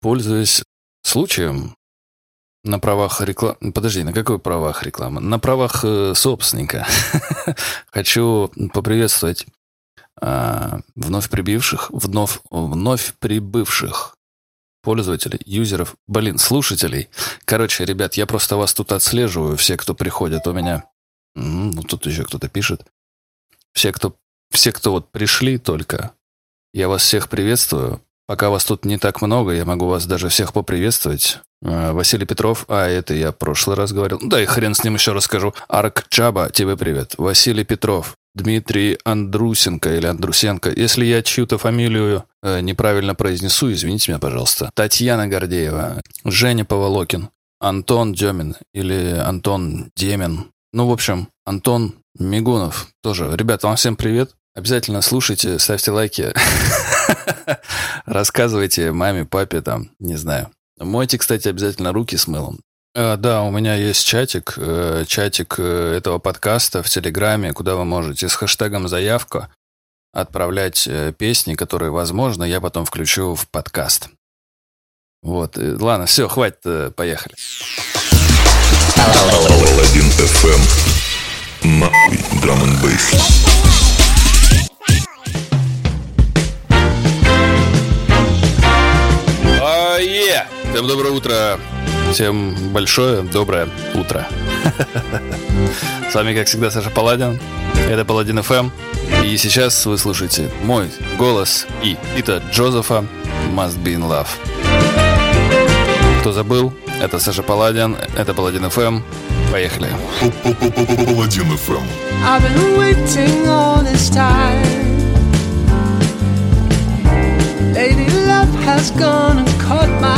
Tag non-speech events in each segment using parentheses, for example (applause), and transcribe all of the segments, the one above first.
Пользуясь случаем, на правах рекламы... Подожди, на какой правах рекламы? На правах э, собственника. (laughs) Хочу поприветствовать э, вновь прибивших, вновь, вновь прибывших пользователей, юзеров, блин, слушателей. Короче, ребят, я просто вас тут отслеживаю, все, кто приходит у меня. Ну, тут еще кто-то пишет. Все, кто, все, кто вот пришли только, я вас всех приветствую. Пока вас тут не так много, я могу вас даже всех поприветствовать. Э, Василий Петров, а это я в прошлый раз говорил. Да и хрен с ним еще расскажу. Арк Чаба, тебе привет. Василий Петров, Дмитрий Андрусенко или Андрусенко. Если я чью-то фамилию э, неправильно произнесу, извините меня, пожалуйста. Татьяна Гордеева, Женя Поволокин, Антон Демин или Антон Демин. Ну, в общем, Антон Мигунов тоже. Ребята, вам всем привет. Обязательно слушайте, ставьте лайки. (laughs) (laughs) Рассказывайте маме, папе, там, не знаю. Мойте, кстати, обязательно руки с мылом. Э, да, у меня есть чатик, э, чатик э, этого подкаста в Телеграме, куда вы можете с хэштегом «Заявка» отправлять песни, которые, возможно, я потом включу в подкаст. Вот, ладно, все, хватит, поехали. Паладин FM. Нахуй, драм н Всем доброе утро. Всем большое, доброе утро. С вами, как всегда, Саша Паладин. Это Паладин FM. И сейчас вы слушаете мой голос и Пита Джозефа «Must Be In Love». Кто забыл, это Саша Паладин, это Паладин FM. Поехали. Паладин FM. I've been waiting all this time. Lady love has gone and caught my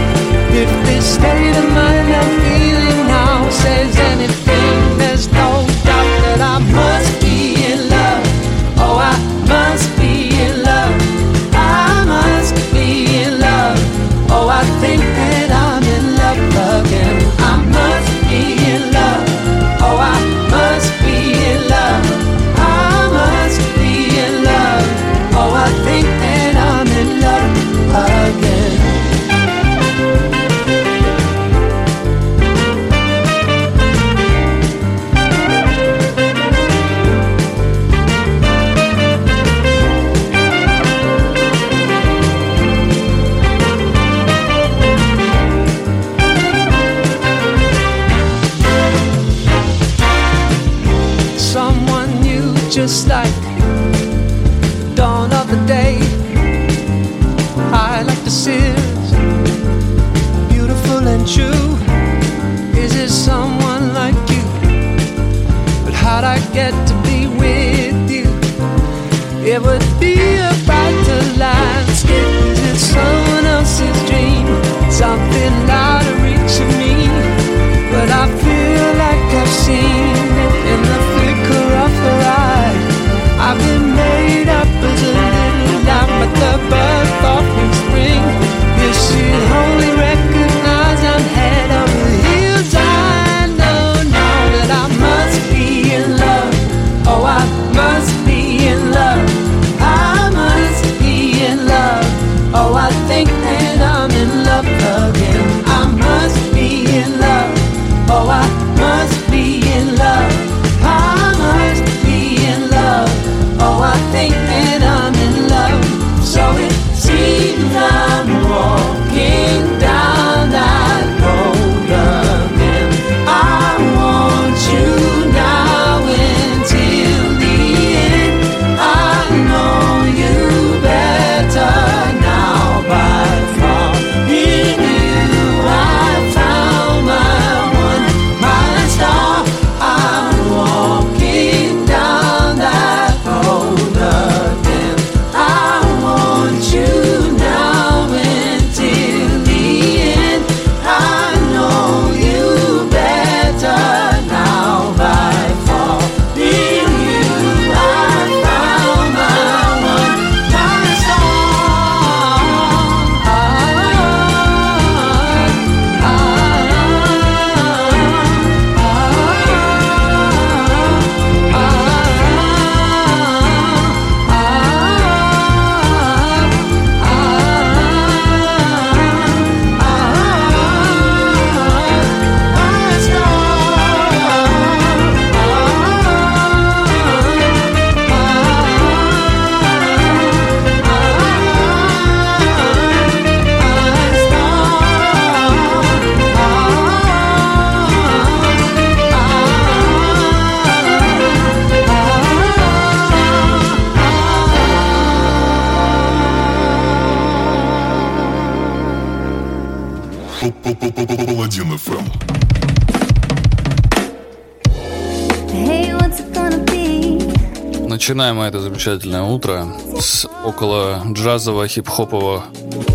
Начинаем это замечательное утро с около джазового, хип-хопового,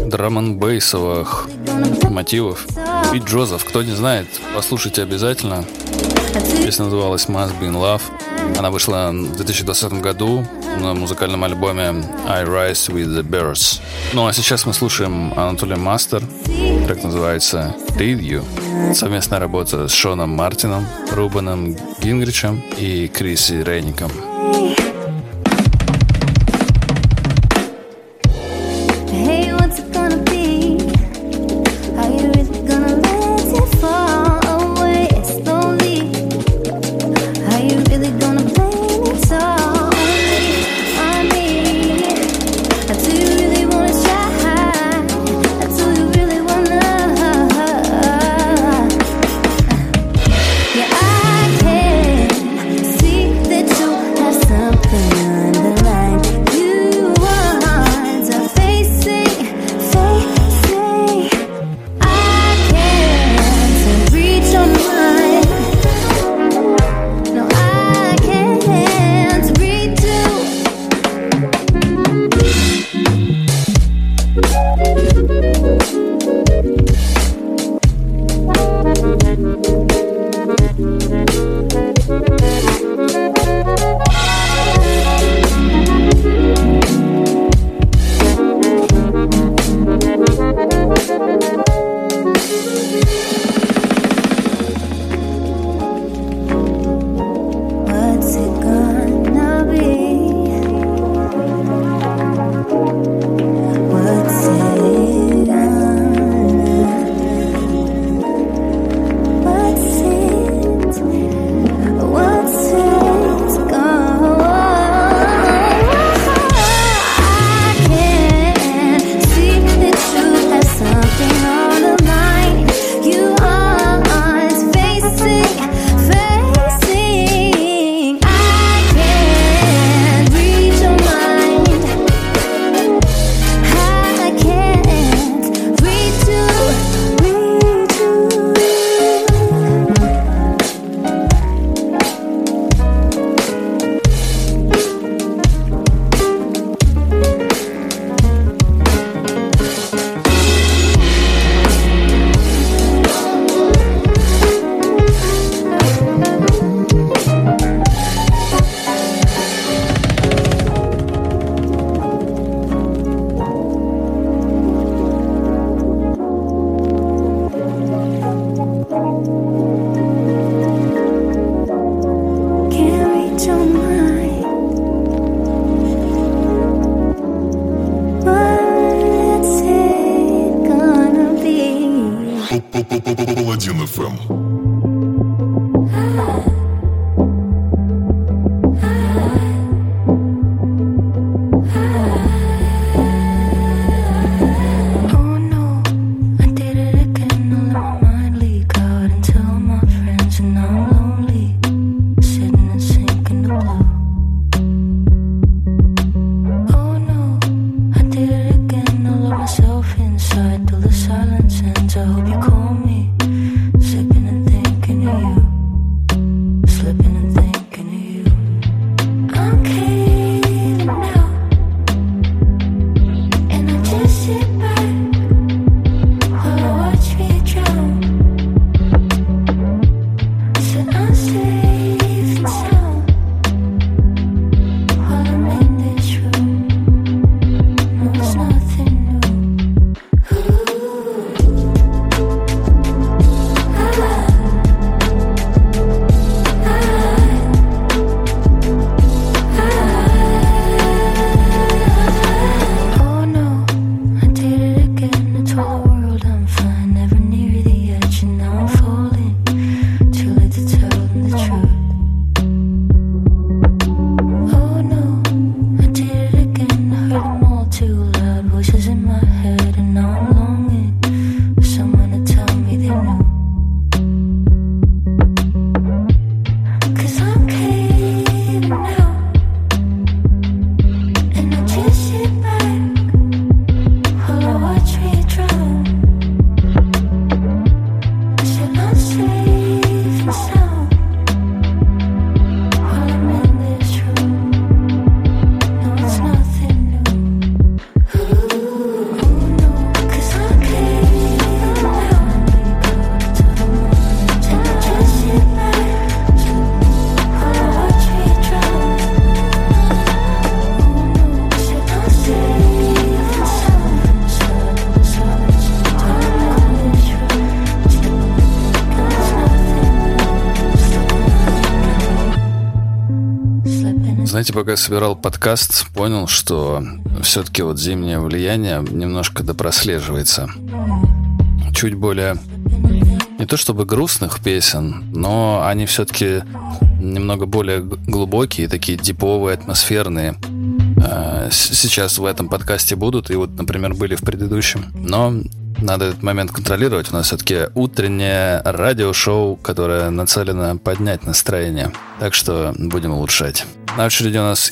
драм бейсовых мотивов и джозов. Кто не знает, послушайте обязательно. Песня называлась Must Be In Love. Она вышла в 2020 году на музыкальном альбоме I Rise With The Birds. Ну а сейчас мы слушаем Анатолия Мастер. так называется Read You. Совместная работа с Шоном Мартином, Рубаном Гингричем и Криси Рейником. Hey. Знаете, пока собирал подкаст, понял, что все-таки вот зимнее влияние немножко допрослеживается. Чуть более не то чтобы грустных песен, но они все-таки немного более глубокие, такие диповые, атмосферные. Э, сейчас в этом подкасте будут, и вот, например, были в предыдущем. Но надо этот момент контролировать. У нас все-таки утреннее радиошоу, которое нацелено поднять настроение. Так что будем улучшать. На очереди у нас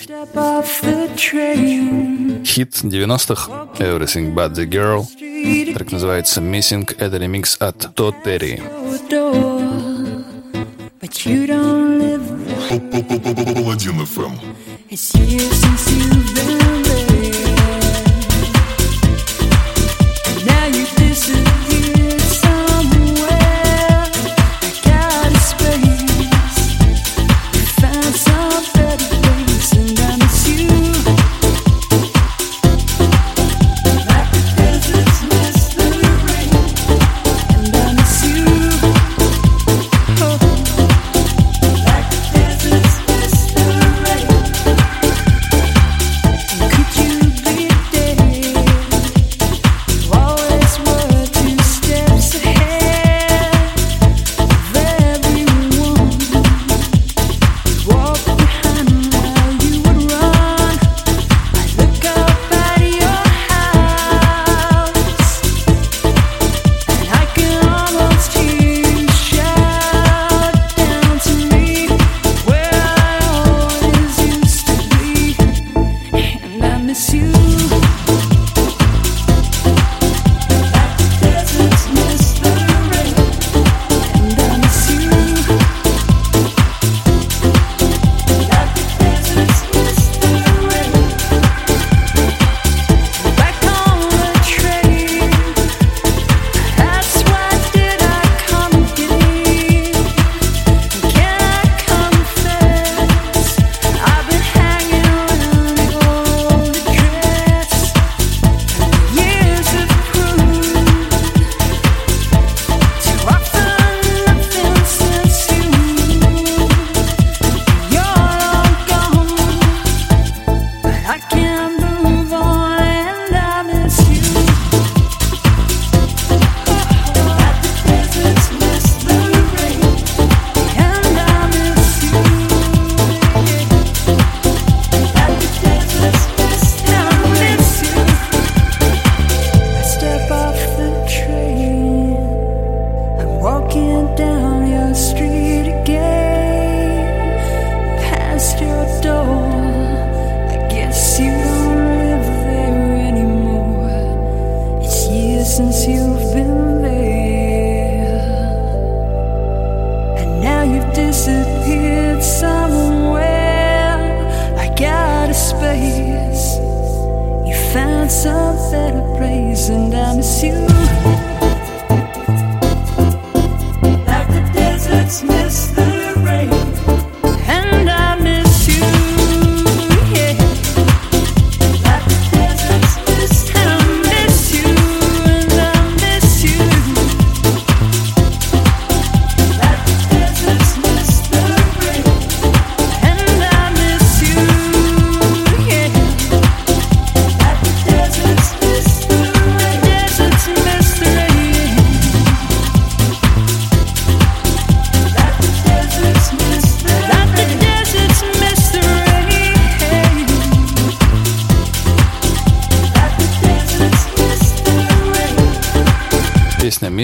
хит 90-х Everything But The Girl. Трек называется Missing. Это ремикс от FM. It's years since you've been there.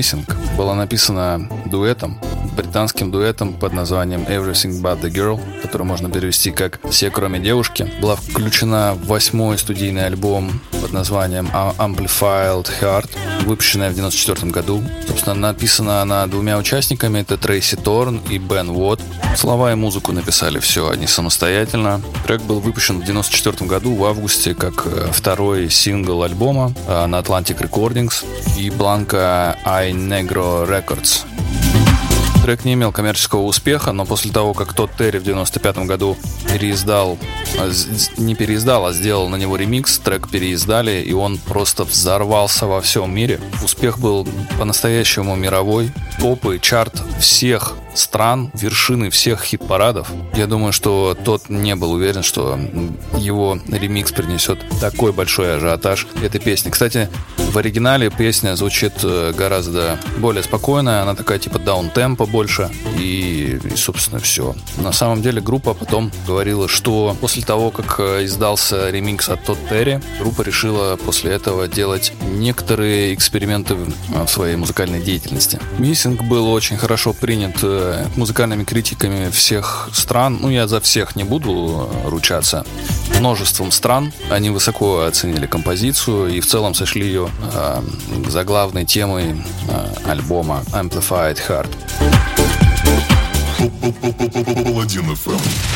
Missing была написана дуэтом, британским дуэтом под названием Everything But The Girl, который можно перевести как «Все, кроме девушки». Была включена в восьмой студийный альбом под названием Amplified Heart, выпущенная в 94 году. Собственно, написана она двумя участниками, это Трейси Торн и Бен Уотт. Слова и музыку написали все они самостоятельно. Трек был выпущен в 94 году в августе как э, второй сингл альбома э, на Atlantic Recordings и Blanca I Negro Records. Трек не имел коммерческого успеха, но после того, как тот Терри в 95 году переиздал, а, не переиздал, а сделал на него ремикс, трек переиздали, и он просто взорвался во всем мире. Успех был по-настоящему мировой. Топы, чарт всех стран, вершины всех хит-парадов. Я думаю, что тот не был уверен, что его ремикс принесет такой большой ажиотаж этой песни. Кстати, в оригинале песня звучит э, гораздо более спокойная, она такая типа даун-темпа больше, и, и, собственно, все. На самом деле группа потом говорила, что после того, как э, издался ремикс от Тодд Перри, группа решила после этого делать некоторые эксперименты в своей музыкальной деятельности. Миссинг был очень хорошо принят э, музыкальными критиками всех стран. Ну, я за всех не буду ручаться. Множеством стран. Они высоко оценили композицию и в целом сошли ее э, за главной темой э, альбома Amplified Heart.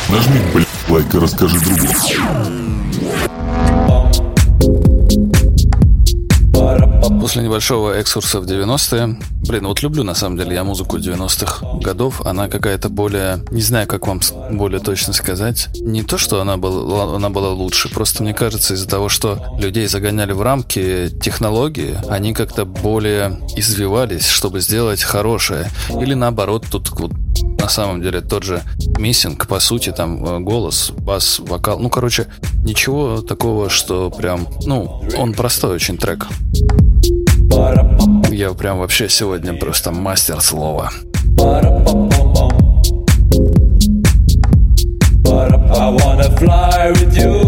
Нажми, лайк и расскажи другу. После небольшого экскурса в 90-е, блин, вот люблю на самом деле я музыку 90-х годов, она какая-то более, не знаю, как вам более точно сказать, не то, что она была, она была лучше, просто мне кажется из-за того, что людей загоняли в рамки технологии, они как-то более извивались, чтобы сделать хорошее, или наоборот, тут вот на самом деле тот же миссинг, по сути, там э, голос, бас, вокал. Ну, короче, ничего такого, что прям, ну, он простой очень трек. Я прям вообще сегодня просто мастер слова. I wanna fly with you.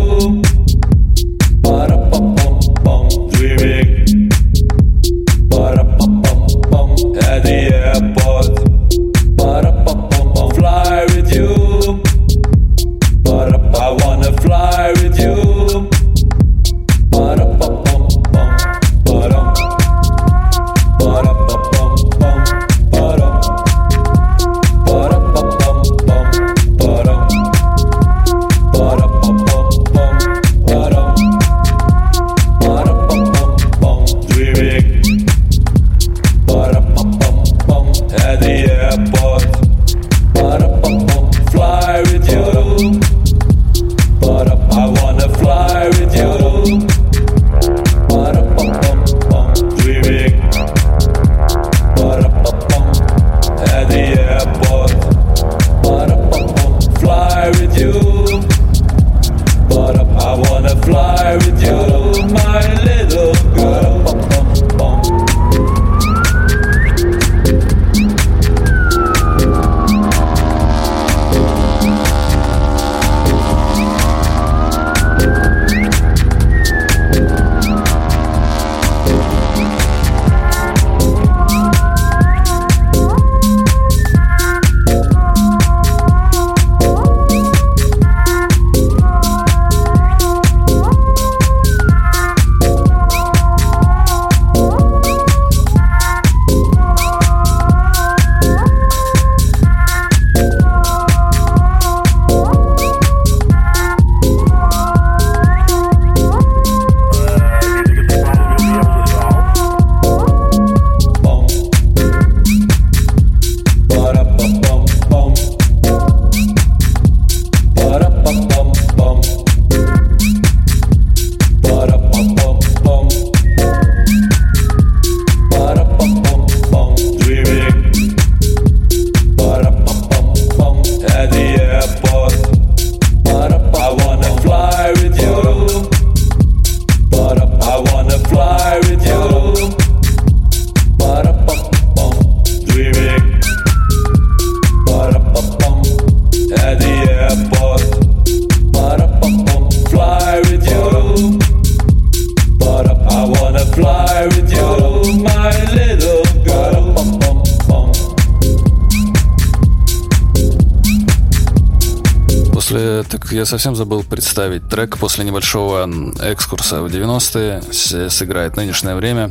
Совсем забыл представить трек после небольшого экскурса в 90-е с- сыграет нынешнее время.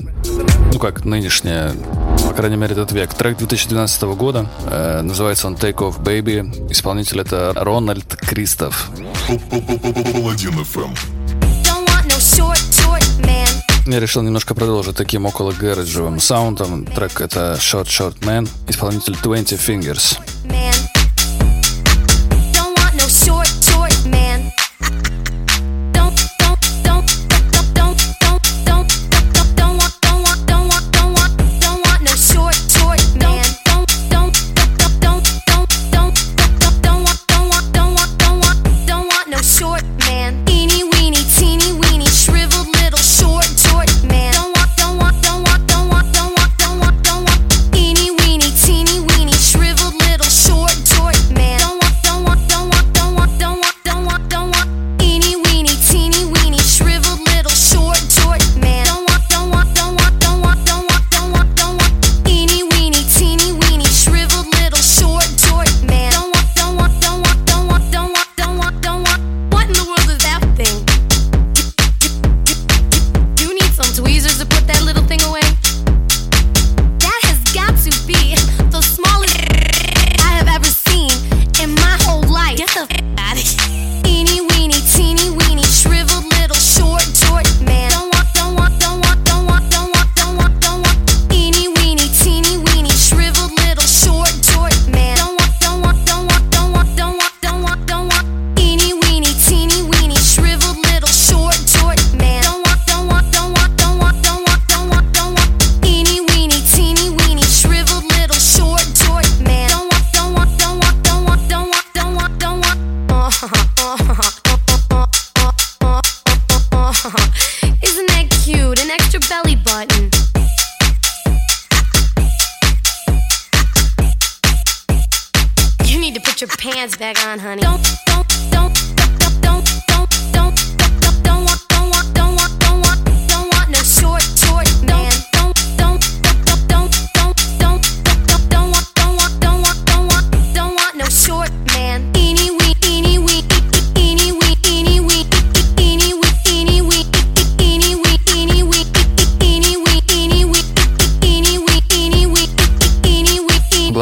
Ну как, нынешнее, по крайней мере, этот век. Трек 2012 года, э, называется он Take Off Baby. Исполнитель это Рональд Кристоф. Я решил немножко продолжить таким около гэрэджевым саундом. Трек это Short Short Man, исполнитель 20 Fingers. man.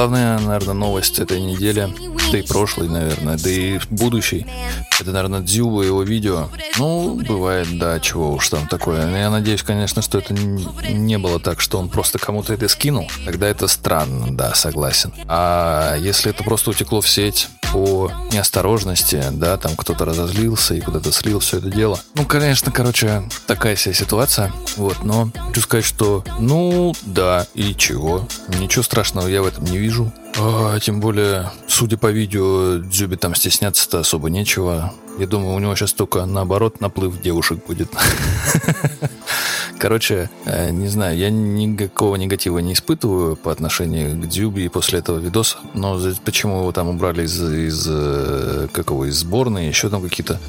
Главная, наверное, новость этой недели, да и прошлой, наверное, да и будущей, это, наверное, Дзюба его видео. Ну, бывает, да, чего уж там такое. Я надеюсь, конечно, что это не было так, что он просто кому-то это скинул. Тогда это странно, да, согласен. А если это просто утекло в сеть по неосторожности, да, там кто-то разозлился и куда-то слил все это дело. Ну, конечно, короче, такая себе ситуация. Вот, но хочу сказать, что, ну, да, и чего. Ничего страшного я в этом не вижу. А, тем более, судя по видео, Дзюбе там стесняться-то особо нечего. Я думаю, у него сейчас только наоборот наплыв девушек будет. (laughs) Короче, э, не знаю, я никакого негатива не испытываю по отношению к Дзюбе после этого видоса, но почему его там убрали из, из э, какого, из сборной, еще там какие-то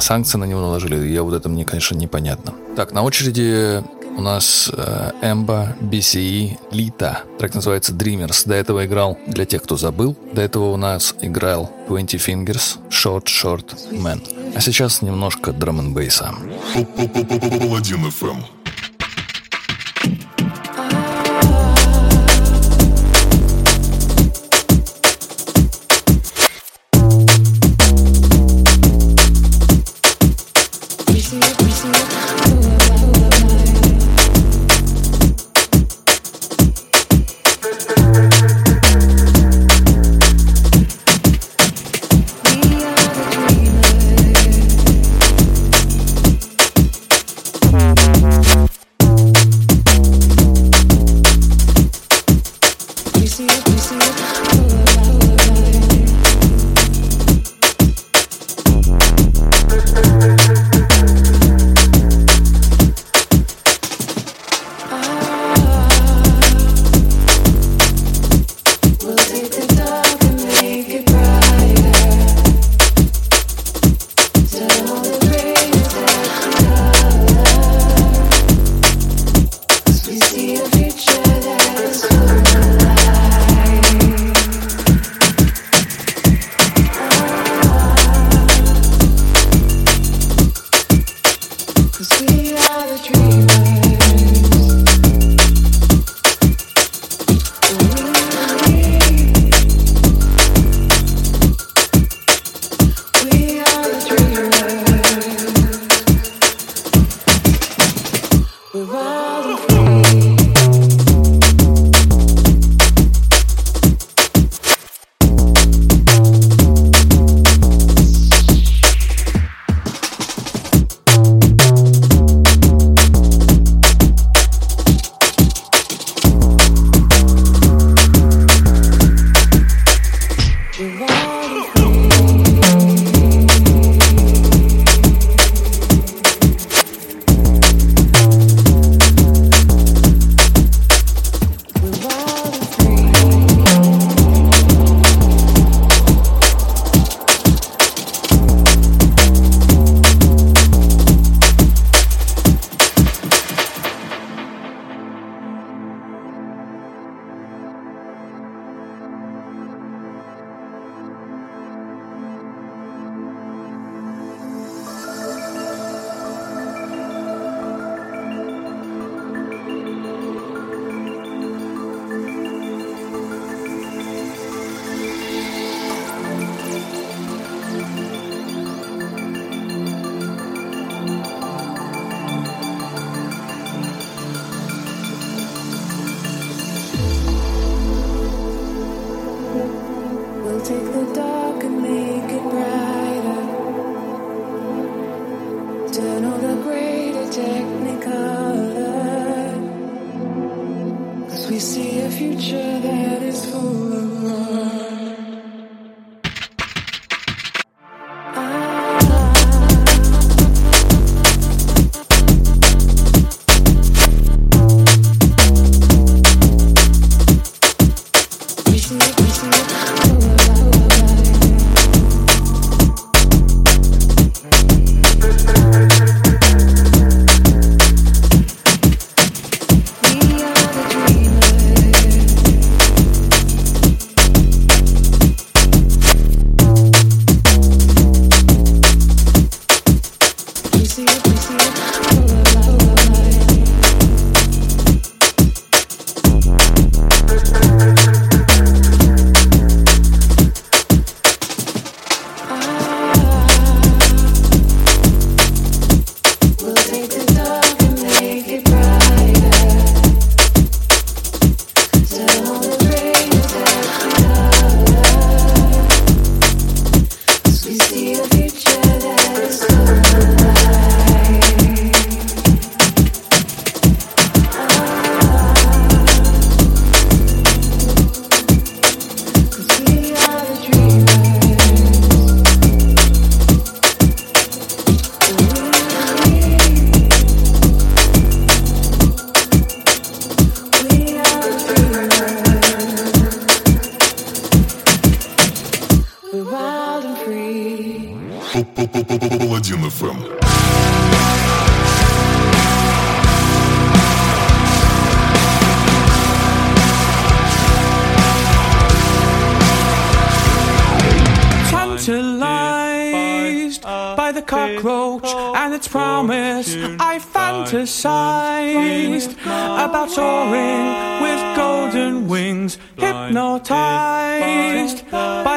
санкции на него наложили, я вот это мне, конечно, непонятно. Так, на очереди у нас э, Эмба, BCE, Лита. Трек называется Dreamers. До этого играл, для тех, кто забыл, до этого у нас играл 20 Fingers, Short Short Man. А сейчас немножко драм н бейса. Паладин ФМ.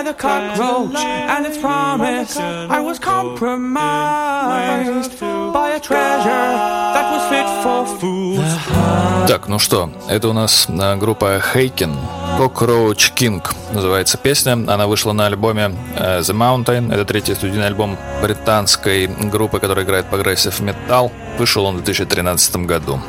a cockroach and its promise. I was compromised by a treasure that was fit for food. Так, ну что, это у нас э, группа Haken. Cockroach King называется песня. Она вышла на альбоме э, The Mountain. Это третий студийный альбом британской группы, которая играет progressive metal. Вышел он в 2013 году.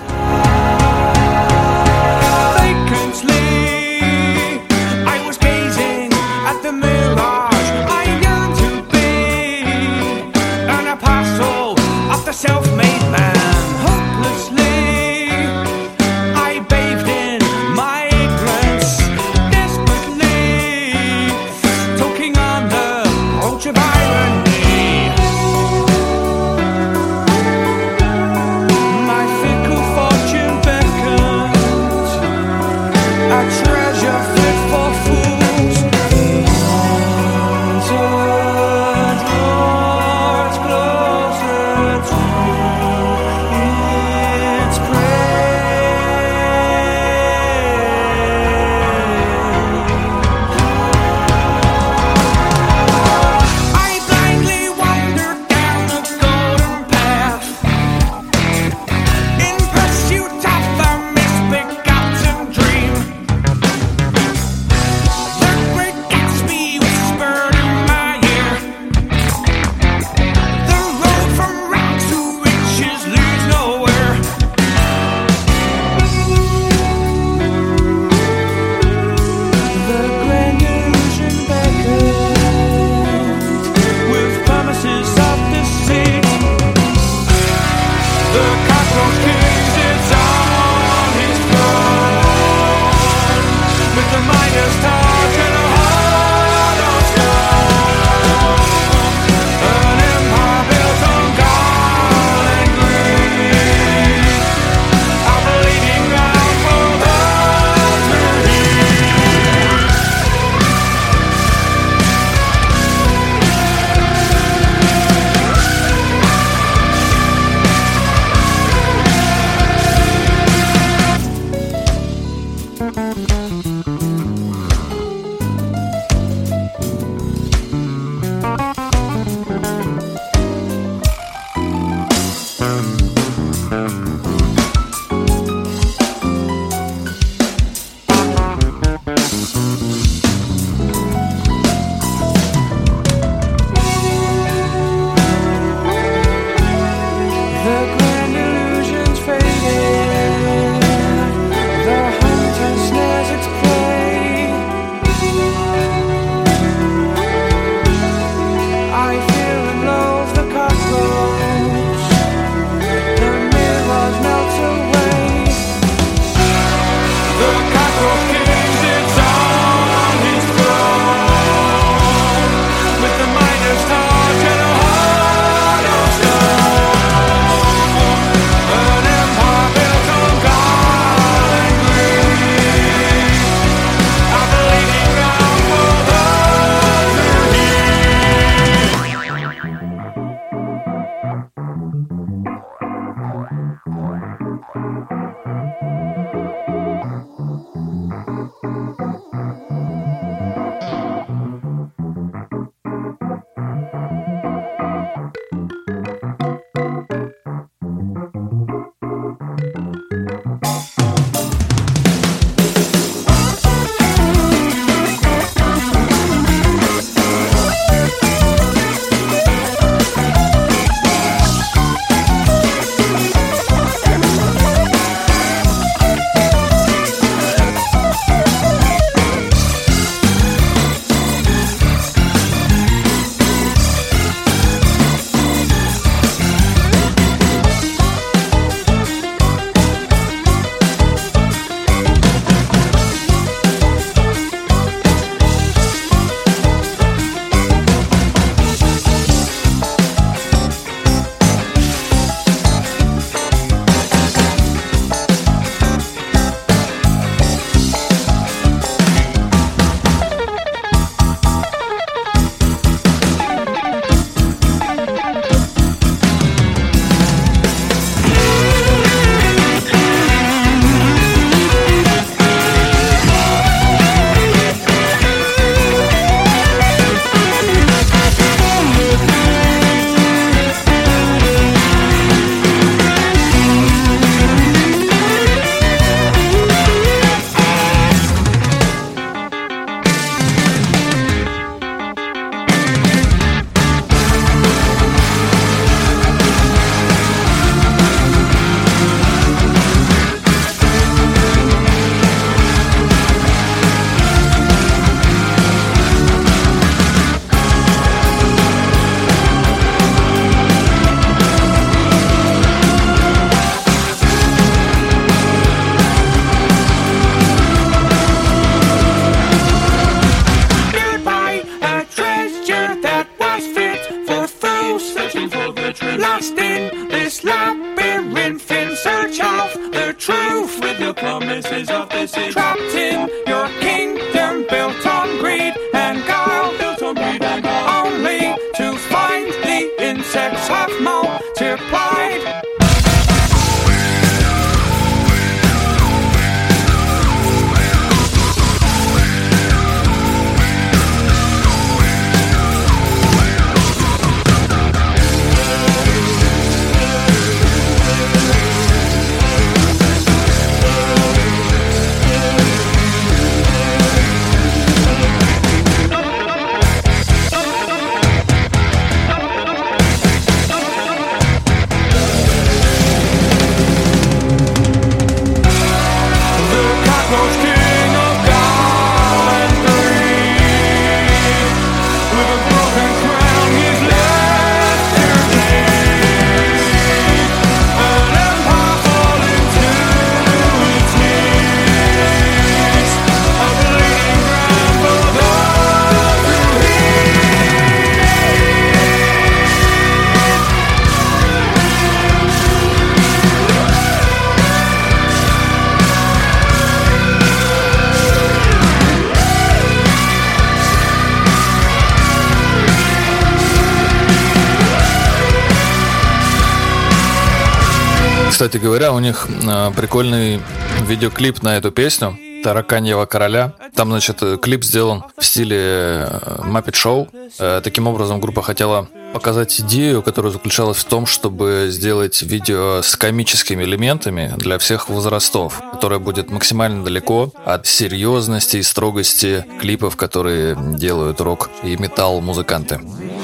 Кстати говоря, у них э, прикольный видеоклип на эту песню Тараканьего короля. Там, значит, э, клип сделан в стиле Muppet Show. Э, Таким образом, группа хотела показать идею, которая заключалась в том, чтобы сделать видео с комическими элементами для всех возрастов, которое будет максимально далеко от серьезности и строгости клипов, которые делают рок и металл музыканты.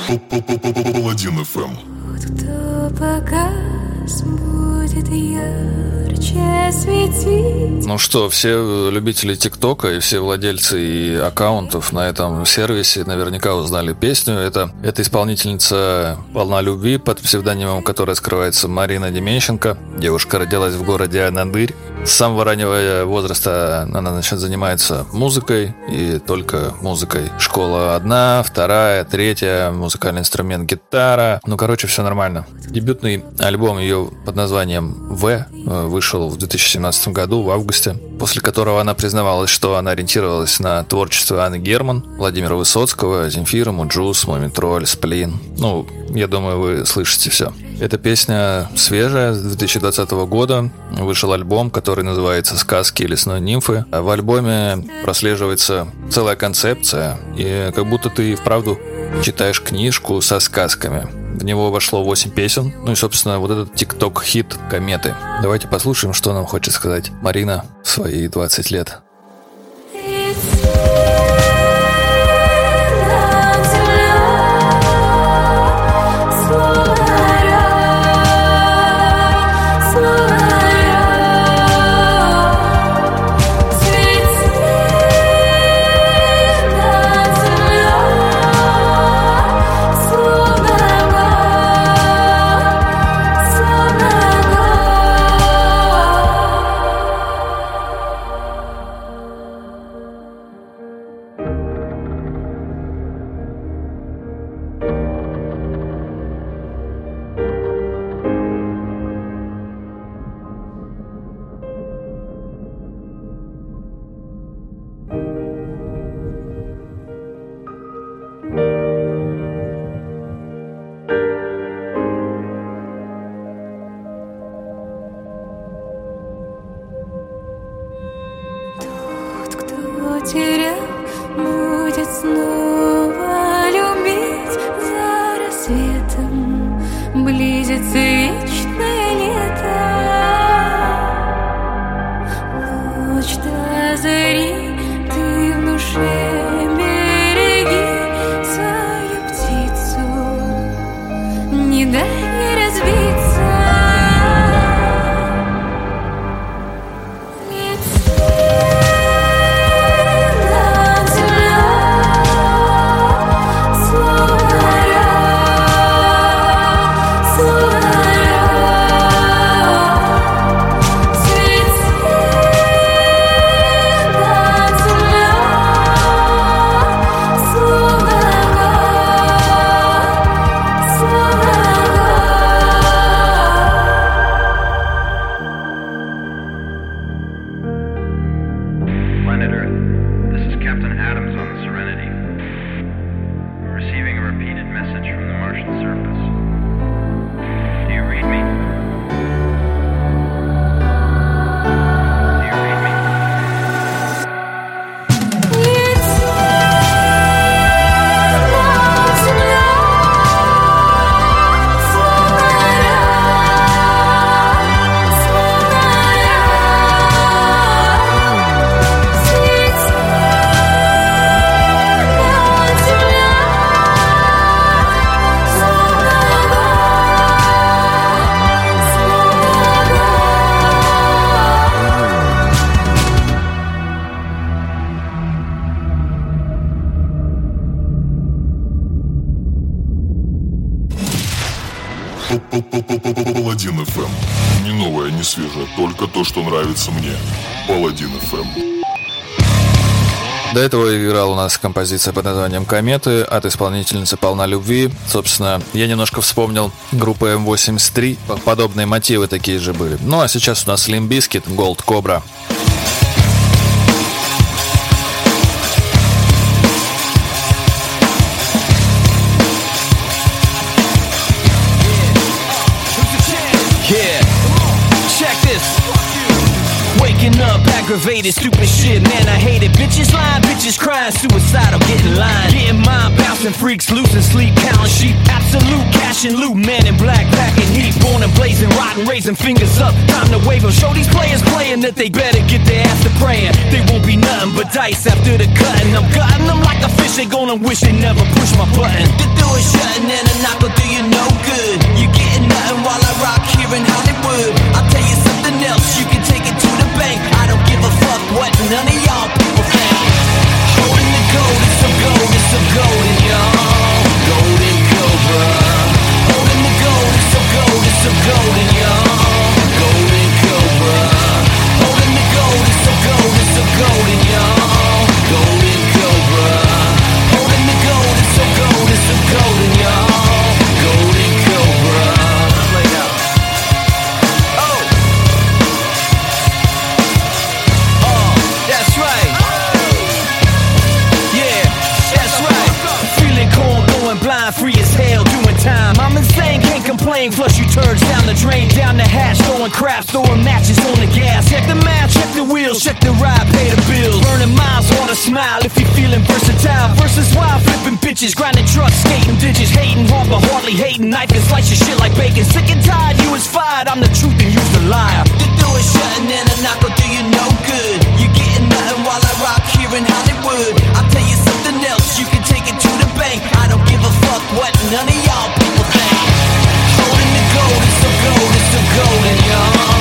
Паладин ФМ. Кто будет ярче светить? Ну что, все любители ТикТока и все владельцы и аккаунтов на этом сервисе наверняка узнали песню. Это, это исполнительница «Волна любви» под псевдонимом, которая скрывается Марина Деменщенко. Девушка родилась в городе Анадырь. С самого раннего возраста она значит, занимается музыкой и только музыкой. Школа одна, вторая, третья, музыкальный инструмент гитара. Ну, короче, все нормально. Дебютный альбом ее под названием «В» э, вышел в 2017 году, в августе, после которого она признавалась, что она ориентировалась на творчество Анны Герман, Владимира Высоцкого, Земфира, Mujuice, Мумий Тролль, Сплин. Ну, я думаю, вы слышите все. Эта песня свежая, с 2020 года. Вышел альбом, который называется «Сказки лесной нимфы». А В альбоме прослеживается целая концепция, и как будто ты и вправду читаешь книжку со сказками. В него вошло 8 песен. Ну и, собственно, вот этот тикток-хит «Кометы». Давайте послушаем, что нам хочет сказать Марина в свои 20 лет. Что нравится мне. Паладин ФМ. До этого играла у нас композиция под названием «Кометы» от исполнительницы «Полна любви». Собственно, я немножко вспомнил группу М83. Подобные мотивы такие же были. Ну, а сейчас у нас Slim Biscuit, Gold aggravated, stupid shit, man, I hate it. Bitches lying, bitches crying, suicidal, getting lined. Getting mind bouncing freaks, losing sleep, counting sheep. Absolute cash and loot, man in black, packing heat. Born and blazing, rotten, raising fingers up. Time to wave wave 'em. Show these players playing that they better get their ass to praying. They won't be nothing but dice after the cutting. I'm gutting them like a fish, they gonna wish they never push my button. The door is shutting and a knock will do you no good. You're getting nothing while I rock here in Hollywood. I'll tell you something else, you Holding the gold, it's so gold, it's so golden, y'all. Golden Cobra. Holding the gold, it's so gold, it's so golden, y'all. Golden Cobra. Holding the gold, it's so gold, it's so golden, y'all. Golden Cobra. Holding the gold, it's so gold, it's so drain, down the hatch, throwing crap, throwing matches on the gas. Check the map, check the wheels, check the ride, pay the bills. Burning miles on a smile if you're feeling versatile. Versus wild, flipping bitches, grinding trucks, skating ditches, hating hard but hardly hating. Knife and slice your shit like bacon. Sick and tired, you was fired. I'm the truth and you's the liar. The door is shutting and a knock will do you no good. You getting nothing while I rock here in Hollywood. I'll tell you something else, you can take it to the bank. I don't give a fuck what none of y'all so golden, so golden, young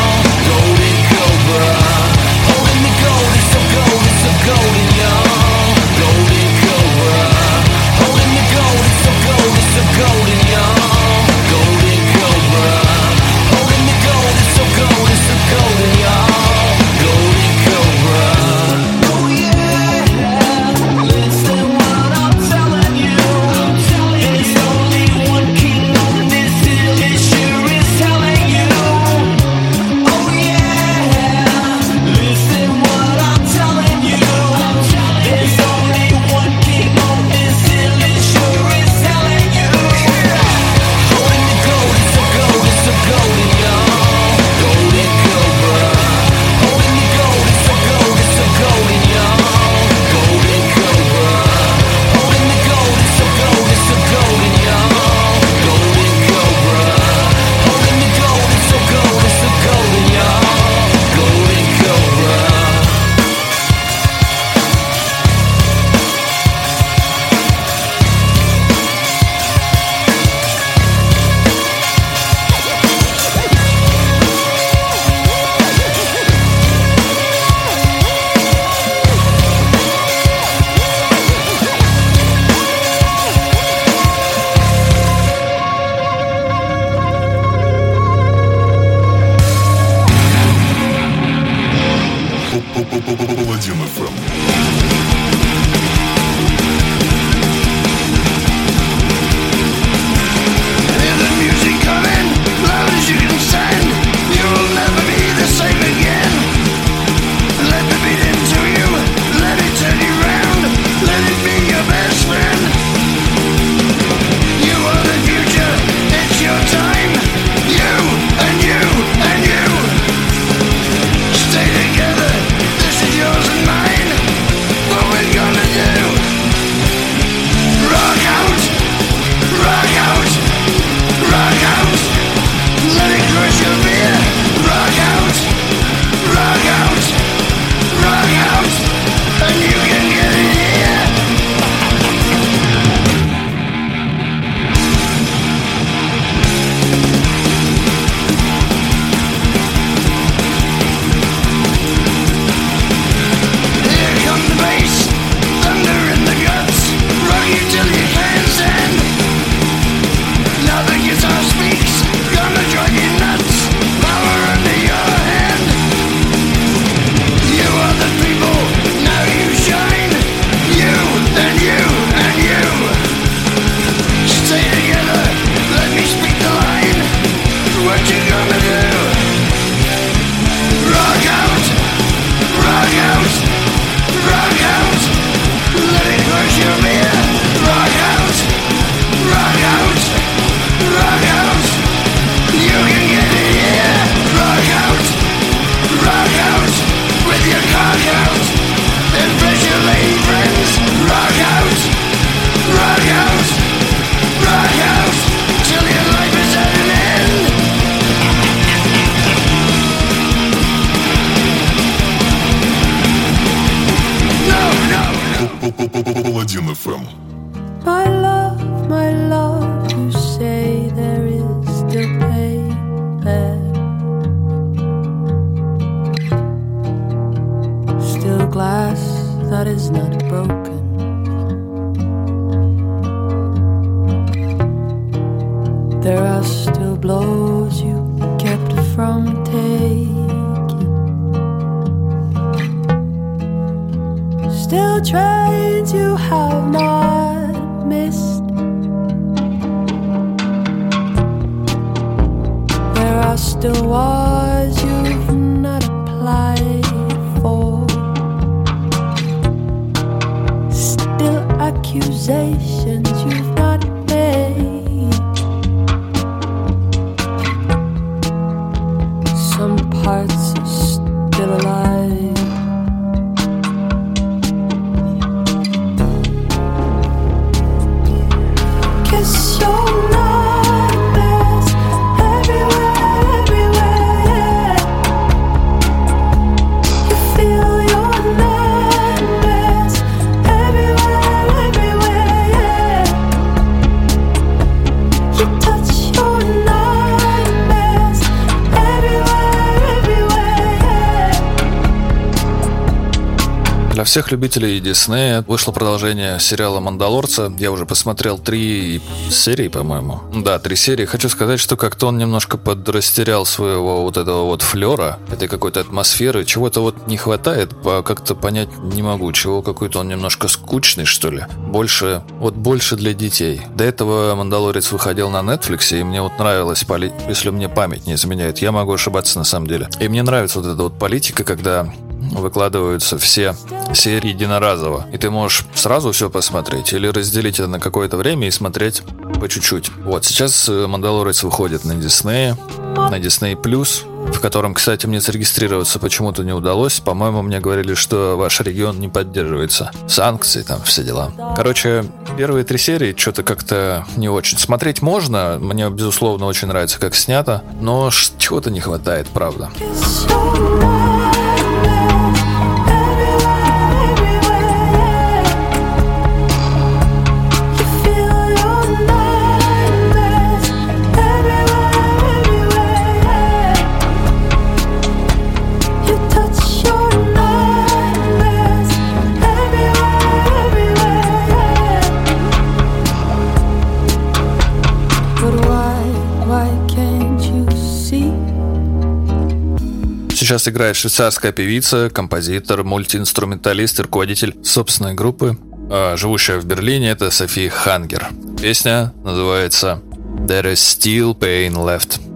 Still wars you've not applied for. Still accusations you've Для всех любителей Диснея вышло продолжение сериала «Мандалорца». Я уже посмотрел три серии, по-моему. Да, три серии. Хочу сказать, что как-то он немножко подрастерял своего вот этого вот флера, этой какой-то атмосферы. Чего-то вот не хватает, как-то понять не могу. Чего какой-то он немножко скучный, что ли. Больше, вот больше для детей. До этого «Мандалорец» выходил на Netflix, и мне вот нравилось, если мне память не изменяет. Я могу ошибаться на самом деле. И мне нравится вот эта вот политика, когда выкладываются все серии единоразово. И ты можешь сразу все посмотреть или разделить это на какое-то время и смотреть по чуть-чуть. Вот, сейчас э, «Мандалорец» выходит на Диснее, на Disney+, в котором, кстати, мне зарегистрироваться почему-то не удалось. По-моему, мне говорили, что ваш регион не поддерживается. Санкции, там, все дела. Короче, первые три серии что-то как-то не очень. Смотреть можно, мне, безусловно, очень нравится, как снято, но чего-то не хватает, правда. Сейчас играет швейцарская певица, композитор, мультиинструменталист и руководитель собственной группы, а, живущая в Берлине, это София Хангер. Песня называется There is still pain left.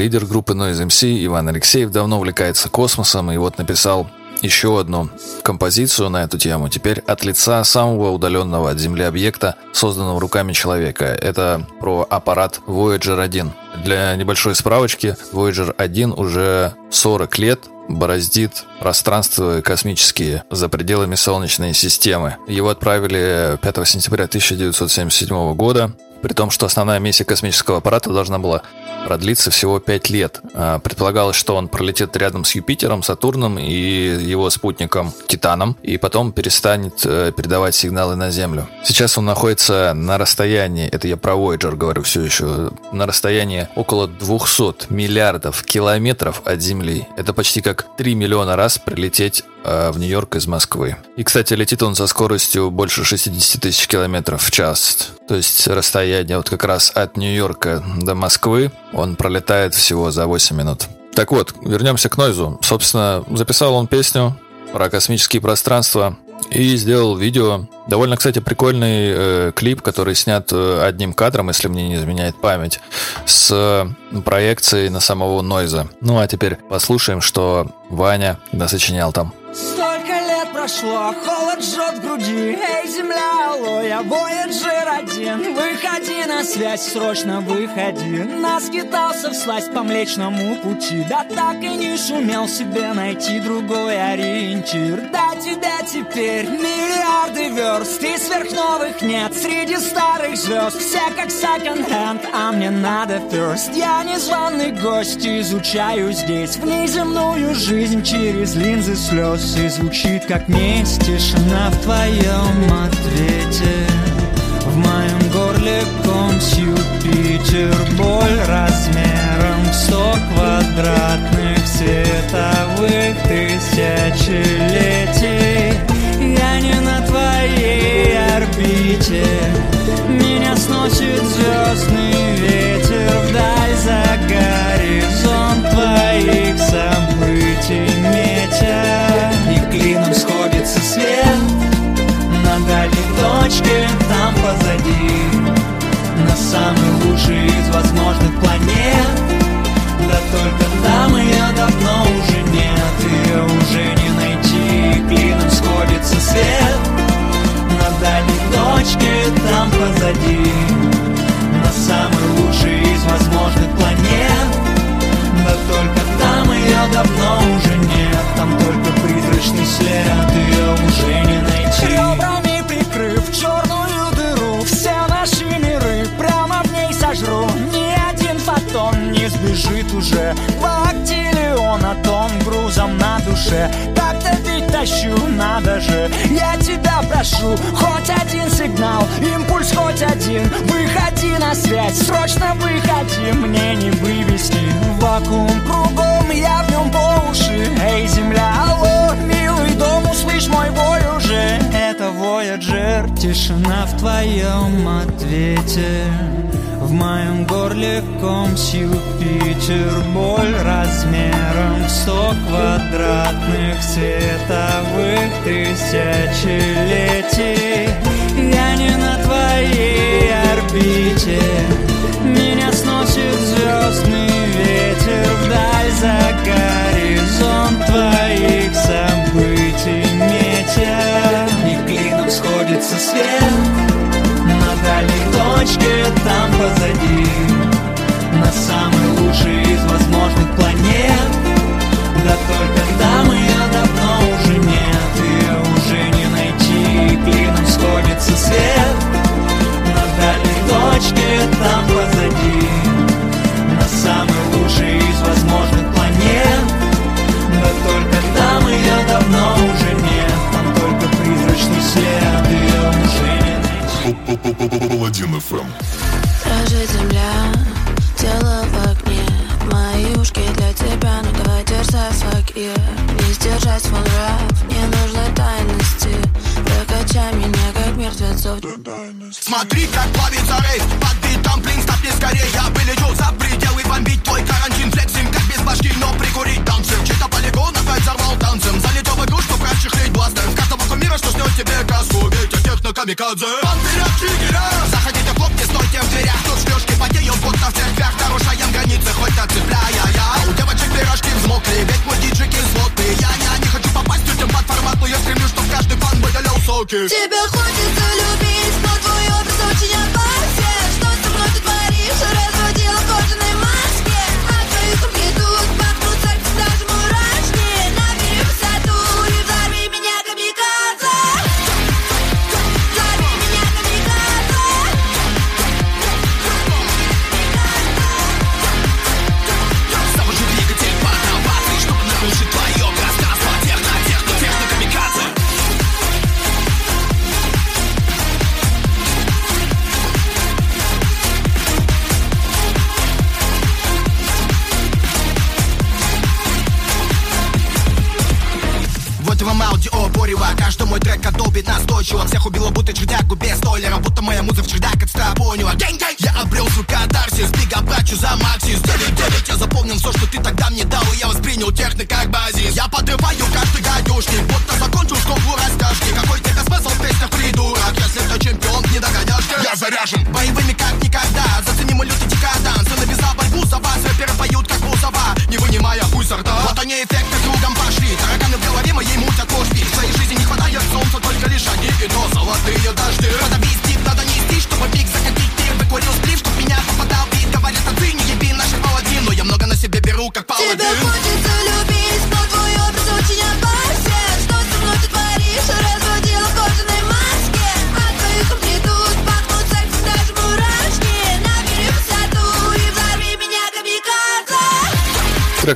Лидер группы Noise MC Иван Алексеев давно увлекается космосом и вот написал еще одну композицию на эту тему, теперь от лица самого удаленного от Земли объекта, созданного руками человека. Это про аппарат Voyager 1. Для небольшой справочки, Voyager 1 уже 40 лет бороздит пространство космические за пределами Солнечной системы. Его отправили 5 сентября 1977 года, при том, что основная миссия космического аппарата должна была продлиться всего 5 лет. А, Предполагалось, что он пролетит рядом с Юпитером, Сатурном и его спутником Титаном, и потом перестанет э, передавать сигналы на Землю. Сейчас он находится на расстоянии, это я про Voyager говорю все еще, на расстоянии около 200 миллиардов километров от Земли. Это почти как 3 миллиона раз прилететь в Нью-Йорк из Москвы. И, кстати, летит он со скоростью больше 60 тысяч километров в час. То есть расстояние вот как раз от Нью-Йорка до Москвы он пролетает всего за 8 минут. Так вот, вернемся к Нойзу. Собственно, записал он песню про космические пространства и сделал видео. Довольно, кстати, прикольный э, клип, который снят э, одним кадром, если мне не изменяет память, с э, проекцией на самого Нойза. Ну а теперь послушаем, что Ваня насочинял там. Лет прошло, холод жжет в груди. Эй, земля, алло, я Voyager один. Выходи на связь, срочно выходи. Наскитался всласть по млечному пути. Да так и не сумел себе найти другой ориентир. Да тебя теперь миллиарды верст. И сверхновых нет среди старых звезд. Все как секонд-хенд, а мне надо first. Я незваный гость, изучаю здесь. Внеземную жизнь через линзы слез. И звучит как месть тишина в твоем ответе. В моем горле ком с Юпитер Боль размером в сто квадратных световых тысячелетий. Я не на твоей орбите. Меня сносит звездный ветер дальней точке тишина в твоем ответе. В моем горле ком с Юпитер Боль размером в сто квадратных световых тысячелетий. Я не на твоей орбите точке там позади. На самый лучший из возможных планет. Да только там ее давно уже нет. Ее уже не найти Клином сходится свет. На дальней точке там позади. На самый лучший из возможных планет. Да только там ее давно уже нет. Там только призрачный след Ее уже не найти Паладин ФМ. Дрожит земля, тело в огне. Мои ушки для тебя, ну давай дерзай, yeah Не сдержать свой нрав, не нужно тайности. Прокачай меня, как мертвецов. Смотри, как плавится рейс. Под битом, блин, стопни скорее. Я вылечу за пределы бомбить твой карантин. Флексим, как без башки, но прикурить танцы Чей-то полигон опять взорвал танцем. Залетел в игру, чтоб расчехлить бластер. В каждого кумира, что снес тебе каску Ветер техно камикадзе. Вам вперед, в церквях Нарушаем границы, хоть отцепляя я У девочек пирожки взмокли Ведь мой диджей кислотный Я, я не хочу попасть тетям под формат Но я стремлюсь, чтоб каждый фан выделял соки. Тебя хочется любить,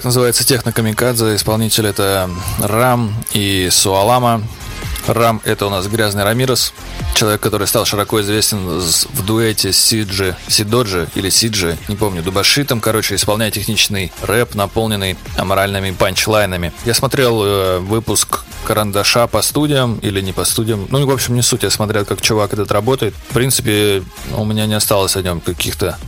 Называется «Техно Камикадзе». Исполнитель это Рам и Суалама. Рам — это у нас Грязный Рамирес, человек, который стал широко известен в дуэте Сиджи, Сидоджи или Сиджи, не помню, Дубашитом, короче, исполняя техничный рэп, наполненный аморальными панчлайнами. Я смотрел э, выпуск карандаша по студиям или не по студиям. Ну, в общем, не суть. Я смотрел, как чувак этот работает. В принципе, у меня не осталось о нем каких-то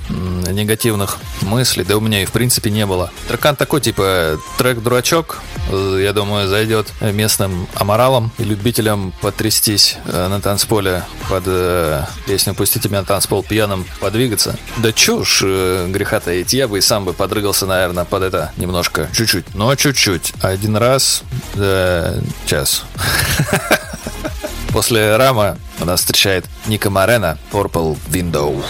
негативных мыслей. Да у меня и в принципе не было. Трекан такой, типа, трек-дурачок. Э, Я думаю, зайдет местным аморалам и любителям потрястись э, на танцполе под э, песню «Пустите меня танцпол пьяным подвигаться». Да чушь э, греха таить. Я бы и сам бы подрыгался, наверное, под это немножко. Чуть-чуть. Но чуть-чуть. Один раз. Да, час. После Рама нас встречает Ника Марена, Purple Window.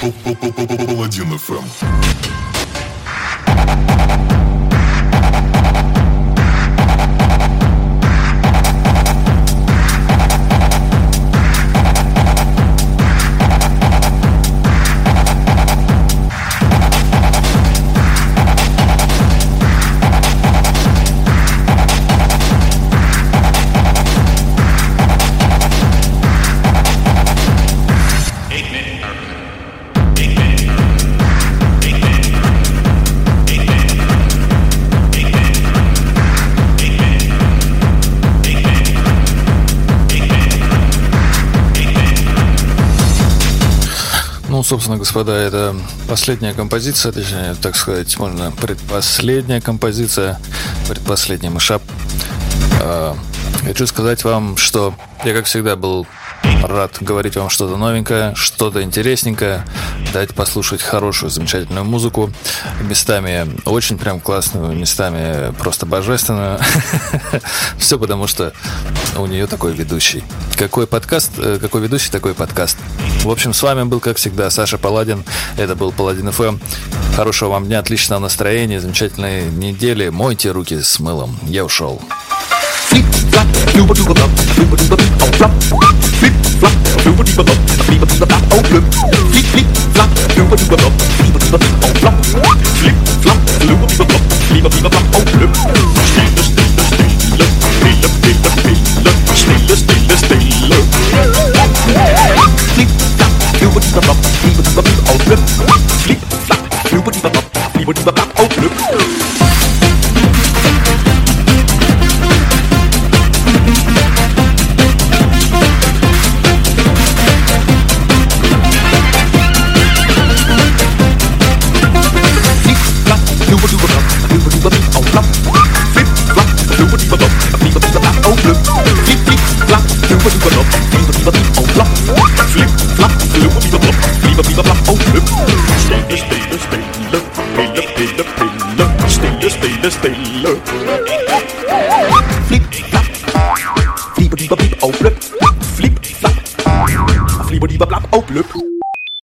Собственно, господа, это последняя композиция, точнее, так сказать, можно предпоследняя композиция, предпоследний мышап. А, Хочу сказать вам, что я, как всегда, был рад говорить вам что-то новенькое, что-то интересненькое, дать послушать хорошую, замечательную музыку, местами очень прям классную, местами просто божественную. (laughs) Все потому, что у нее такой ведущий. Какой подкаст, э, какой ведущий, такой подкаст. В общем, с вами был, как всегда, Саша Паладин. Это был Паладин ФМ. Хорошего вам дня, отличного настроения, замечательной недели. Мойте руки с мылом. Я ушел. flip flop, flip flip flop, flip flip flop, flop, flip flop, flip flip flop, flip flip flop, oh flip, flip flip flop, flip flip flop, flip flip flop, oh flop, flip flop, flip flip flop, flip flip flop, oh flip. Stille, stille, stille, stille, stille, stille, stille, stille, stille. Flip flop, flip flip flop, flip flip flop, oh flip, flip flop, flip flip flop, flip flip flop, oh flip. blub, blub, blub, oh blap. Flip, flap, blub, blub, blub, op blub, blub, oh blub. Spelen, spelen, spelen, pillen, pillen, pillen. Spelen, spelen. Flip, flap, blub, blub, blub, oh blub. Flip, flap, oh, blub, blub, flop, oh flip.